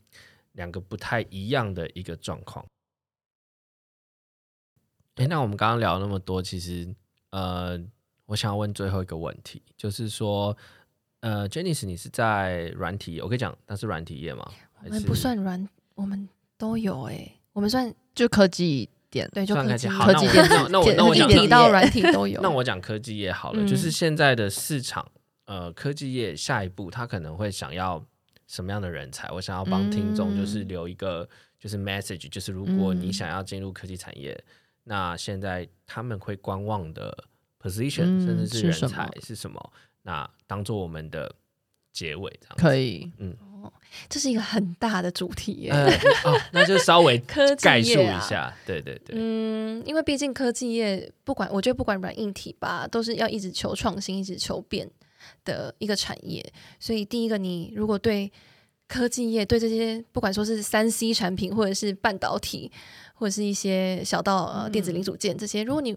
Speaker 3: 两个不太一样的一个状况。诶，那我们刚刚聊那么多，其实呃，我想要问最后一个问题，就是说，呃，Janice，你是在软体，我可以讲，那是软体业吗？
Speaker 2: 我们不算软，我们都有诶、欸，我们算
Speaker 1: 就科技点，
Speaker 2: 对，就科技
Speaker 3: 好，科技点。那我那我讲
Speaker 2: 提到软体都有，
Speaker 3: 那我讲科技业好了，嗯、就是现在的市场。呃，科技业下一步他可能会想要什么样的人才？我想要帮听众就是留一个就是 message，、嗯、就是如果你想要进入科技产业，嗯、那现在他们会观望的 position、嗯、甚至是人才是什么？那当做我们的结尾这样
Speaker 1: 可以，
Speaker 2: 嗯，哦，这是一个很大的主题耶。
Speaker 3: 呃哦、那就稍微概述一下，啊、对对对，
Speaker 2: 嗯，因为毕竟科技业不管我觉得不管软硬体吧，都是要一直求创新，一直求变。的一个产业，所以第一个，你如果对科技业、对这些不管说是三 C 产品，或者是半导体，或者是一些小到呃电子零组件这些，如果你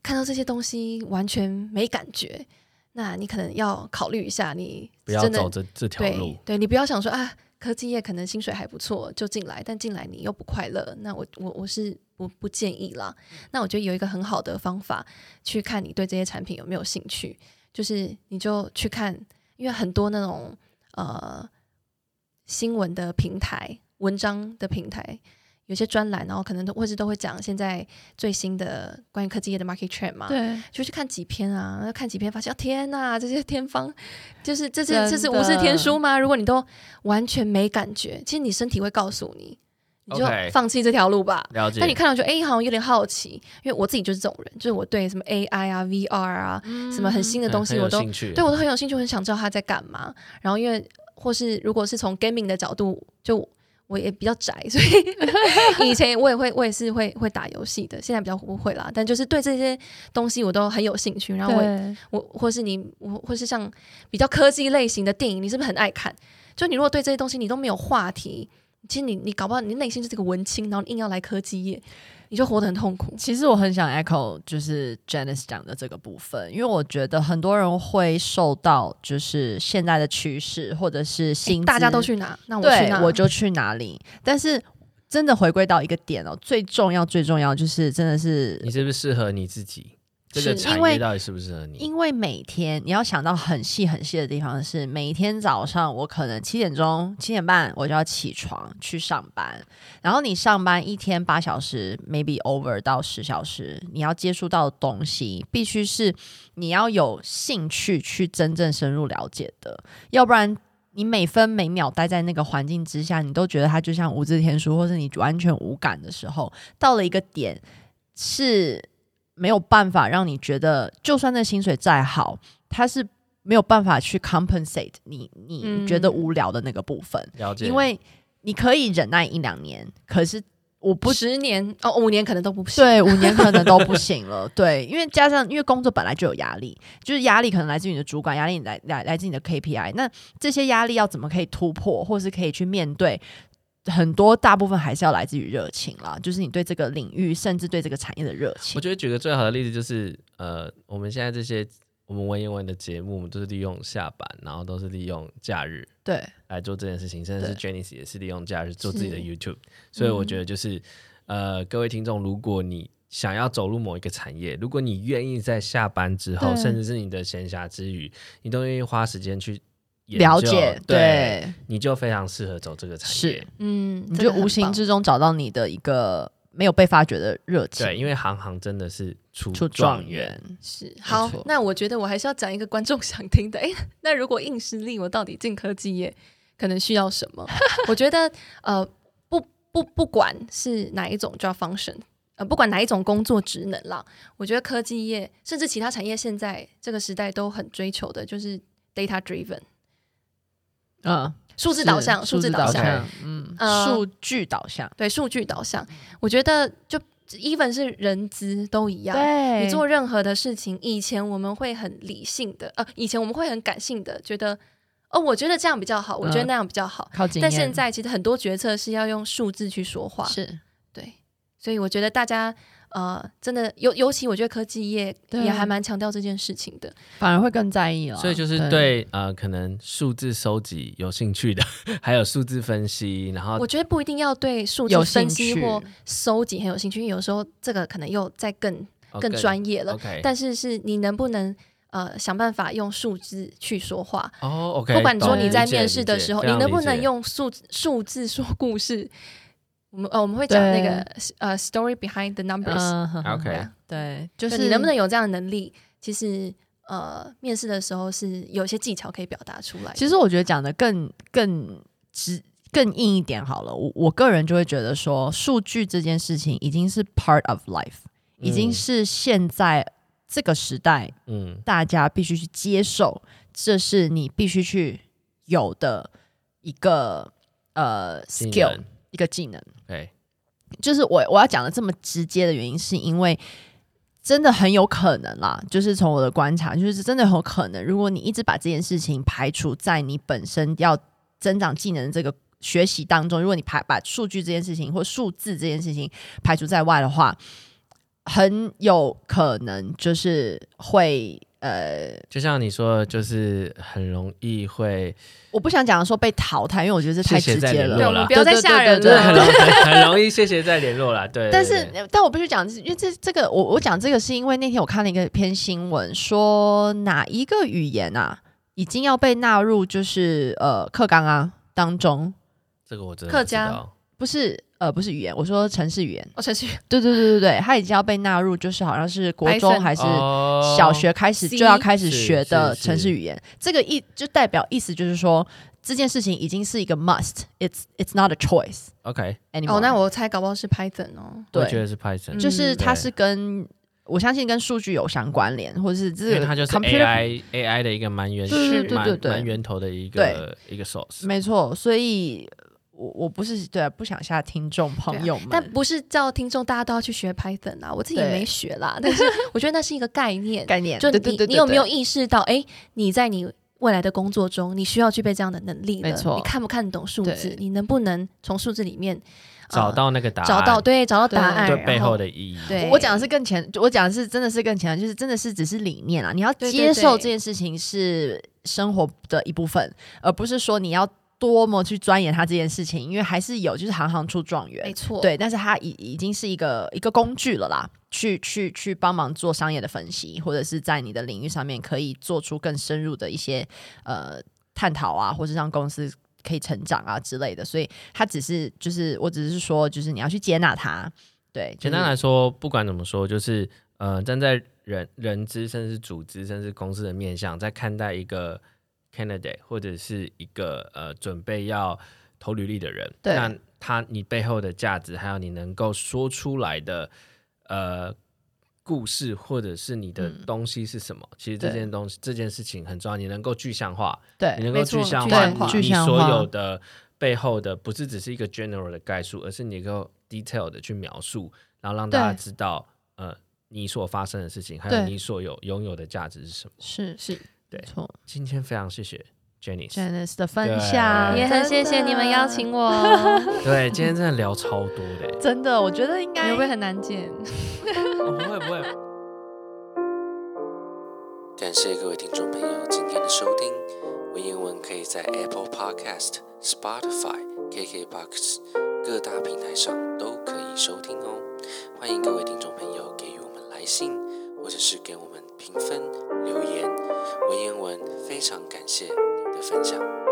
Speaker 2: 看到这些东西完全没感觉，那你可能要考虑一下，你
Speaker 3: 不要走这这条路。
Speaker 2: 对，对你不要想说啊，科技业可能薪水还不错就进来，但进来你又不快乐，那我我我是不不建议啦。那我觉得有一个很好的方法，去看你对这些产品有没有兴趣。就是你就去看，因为很多那种呃新闻的平台、文章的平台，有些专栏，然后可能都或是都会讲现在最新的关于科技业的 market trend 嘛。
Speaker 1: 对，
Speaker 2: 就去看几篇啊，看几篇，发现天呐，这些天方就是这是这是无字天书吗？如果你都完全没感觉，其实你身体会告诉你。你就放弃这条路吧。
Speaker 3: 了解。
Speaker 2: 但你看到就哎，好像有点好奇，因为我自己就是这种人，就是我对什么 AI 啊、VR 啊，嗯、什么很新的东西，我都对我都很有兴趣，很想知道他在干嘛。然后因为或是如果是从 gaming 的角度，就我也比较宅，所以 以前我也会，我也是会会打游戏的，现在比较不会啦。但就是对这些东西我都很有兴趣。然后我我或是你，我或是像比较科技类型的电影，你是不是很爱看？就你如果对这些东西你都没有话题。其实你你搞不好你内心就是个文青，然后硬要来科技业，你就活得很痛苦。
Speaker 1: 其实我很想 echo 就是 Janice 讲的这个部分，因为我觉得很多人会受到就是现在的趋势或者是新
Speaker 2: 大家都去哪，那我去哪
Speaker 1: 我就去哪里。但是真的回归到一个点哦，最重要最重要就是真的是
Speaker 3: 你是不是适合你自己？这个产业到底适不适合你？
Speaker 1: 因为每天你要想到很细很细的地方是，每一天早上我可能七点钟、七点半我就要起床去上班，然后你上班一天八小时，maybe over 到十小时，你要接触到的东西必须是你要有兴趣去真正深入了解的，要不然你每分每秒待在那个环境之下，你都觉得它就像无字天书，或是你完全无感的时候，到了一个点是。没有办法让你觉得，就算那薪水再好，他是没有办法去 compensate 你你觉得无聊的那个部分。
Speaker 3: 嗯、了解，
Speaker 1: 因为你可以忍耐一两年，可是我不
Speaker 2: 十年哦，五年可能都不行。
Speaker 1: 对，五年可能都不行了。对，因为加上因为工作本来就有压力，就是压力可能来自于你的主管，压力来来来自你的 KPI。那这些压力要怎么可以突破，或是可以去面对？很多大部分还是要来自于热情啦，就是你对这个领域，甚至对这个产业的热情。
Speaker 3: 我觉得举个最好的例子就是，呃，我们现在这些我们文言文的节目，我们都是利用下班，然后都是利用假日对来做这件事情，甚至是 Jenny 也是利用假日做自己的 YouTube。所以我觉得就是，嗯、呃，各位听众，如果你想要走入某一个产业，如果你愿意在下班之后，甚至是你的闲暇之余，你都愿意花时间去。
Speaker 1: 了解，对，
Speaker 3: 你就非常适合走这个产业。是，
Speaker 2: 嗯，
Speaker 1: 你就无形之中找到你的一个没有被发掘的热情。
Speaker 3: 对，因为行行真的是出状元。
Speaker 2: 是，好，那我觉得我还是要讲一个观众想听的。哎，那如果硬实力，我到底进科技业可能需要什么？我觉得，呃，不不，不管是哪一种 job function，呃，不管哪一种工作职能啦，我觉得科技业甚至其他产业现在这个时代都很追求的，就是 data driven。
Speaker 1: 嗯，
Speaker 2: 数字导向，数字导向。
Speaker 1: 嗯，数据导向，
Speaker 2: 对，数据导向。我觉得就 even 是人资都一样，对，你做任何的事情，以前我们会很理性的，呃，以前我们会很感性的，觉得，哦，我觉得这样比较好，我觉得那样比较好，
Speaker 1: 嗯、
Speaker 2: 但现在其实很多决策是要用数字去说话，
Speaker 1: 是。
Speaker 2: 对，所以我觉得大家。呃，真的尤尤其，我觉得科技业也还蛮强调这件事情的，
Speaker 1: 反而会更在意了。
Speaker 3: 所以就是对，对呃，可能数字收集有兴趣的，还有数字分析，然后
Speaker 2: 我觉得不一定要对数字分析或收集很有兴趣，因为有时候这个可能又再更更专业了。
Speaker 3: Okay,
Speaker 2: 但是是你能不能呃想办法用数字去说话？
Speaker 3: 哦，OK。
Speaker 2: 不管说你在面试的时候，你能不能用数数字说故事？我们呃，我们会讲那个呃，story behind the numbers。
Speaker 1: Uh, OK，对，就是
Speaker 2: 你能不能有这样的能力？其实呃，面试的时候是有些技巧可以表达出来。
Speaker 1: 其实我觉得讲的更更直更硬一点好了。我我个人就会觉得说，数据这件事情已经是 part of life，已经是现在这个时代，嗯，大家必须去接受，这是你必须去有的一个呃 skill。一个技能，
Speaker 3: 对，
Speaker 1: 就是我我要讲的这么直接的原因，是因为真的很有可能啦，就是从我的观察，就是真的很有可能，如果你一直把这件事情排除在你本身要增长技能这个学习当中，如果你排把数据这件事情或数字这件事情排除在外的话，很有可能就是会。呃，
Speaker 3: 就像你说的，就是很容易会，
Speaker 1: 我不想讲说被淘汰，因为我觉得这太直接了，
Speaker 3: 谢谢了
Speaker 2: 不要再吓人了，
Speaker 1: 对对对对
Speaker 3: 很容易谢谢再联络了，对，对，对。
Speaker 1: 但是，但我必须讲，因为这这个，我我讲这个是因为那天我看了一个篇新闻，说哪一个语言啊，已经要被纳入就是呃课纲啊当中，
Speaker 3: 这个我真的
Speaker 2: 客家
Speaker 1: 不是。呃，不是语言，我说城市语言。
Speaker 2: 哦，程式语言。
Speaker 1: 对对对对对，它已经要被纳入，就是好像是国中还是小学开始就要开始学的城市语言。这个意就代表意思就是说，这件事情已经是一个 must，it's it's not a choice。
Speaker 3: OK。
Speaker 2: 哦，那我猜搞不好是 Python 哦。
Speaker 3: 对，我觉得是 Python，
Speaker 1: 就是它是跟我相信跟数据有相关联，或者是这个
Speaker 3: 它就是 AI AI 的一个蛮源，是蛮蛮源头的一个一个 source。
Speaker 1: 没错，所以。我我不是对、啊，不想吓听众朋友们、啊，
Speaker 2: 但不是叫听众大家都要去学 Python 啊，我自己也没学啦。但是我觉得那是一个概念，
Speaker 1: 概念。
Speaker 2: 就你你有没有意识到，哎、欸，你在你未来的工作中，你需要具备这样的能力？没错，你看不看懂数字？你能不能从数字里面、
Speaker 3: 呃、找到那个答案？
Speaker 2: 找到对，找到答案，
Speaker 3: 对背后的意义。
Speaker 1: 对，我讲的是更前，我讲的是真的是更前，就是真的是只是理念啊。你要接受这件事情是生活的一部分，而不是说你要。多么去钻研他这件事情，因为还是有，就是行行出状元，
Speaker 2: 没错，
Speaker 1: 对。但是他已已经是一个一个工具了啦，去去去帮忙做商业的分析，或者是在你的领域上面可以做出更深入的一些呃探讨啊，或者让公司可以成长啊之类的。所以他只是就是，我只是说，就是你要去接纳他。对，
Speaker 3: 简单来说，不管怎么说，就是呃，站在人人资，甚至组织，甚至公司的面向，在看待一个。Candidate 或者是一个呃准备要投履历的人，
Speaker 1: 对，
Speaker 3: 那他你背后的价值，还有你能够说出来的呃故事，或者是你的东西是什么？嗯、其实这件东西这件事情很重要，你能够具象化，
Speaker 1: 对，
Speaker 3: 你能够具象化你你所有的背后的，不是只是一个 general 的概述，而是你能够 detail 的去描述，然后让大家知道呃你所发生的事情，还有你所有拥有的价值是什么？
Speaker 1: 是是。
Speaker 3: 对，错。今天非常谢谢 Janice
Speaker 1: 的分享，
Speaker 2: 也很谢谢你们邀请我。
Speaker 3: 对，今天真的聊超多的，
Speaker 1: 真的，我觉得应该
Speaker 2: 会不会很难剪？
Speaker 3: 哦、不会不会。
Speaker 4: 感谢各位听众朋友今天的收听。文言文可以在 Apple Podcast、Spotify、KKBox 各大平台上都可以收听哦。欢迎各位听众朋友给予我们来信，或者是给我们评分留言。文言文非常感谢您的分享。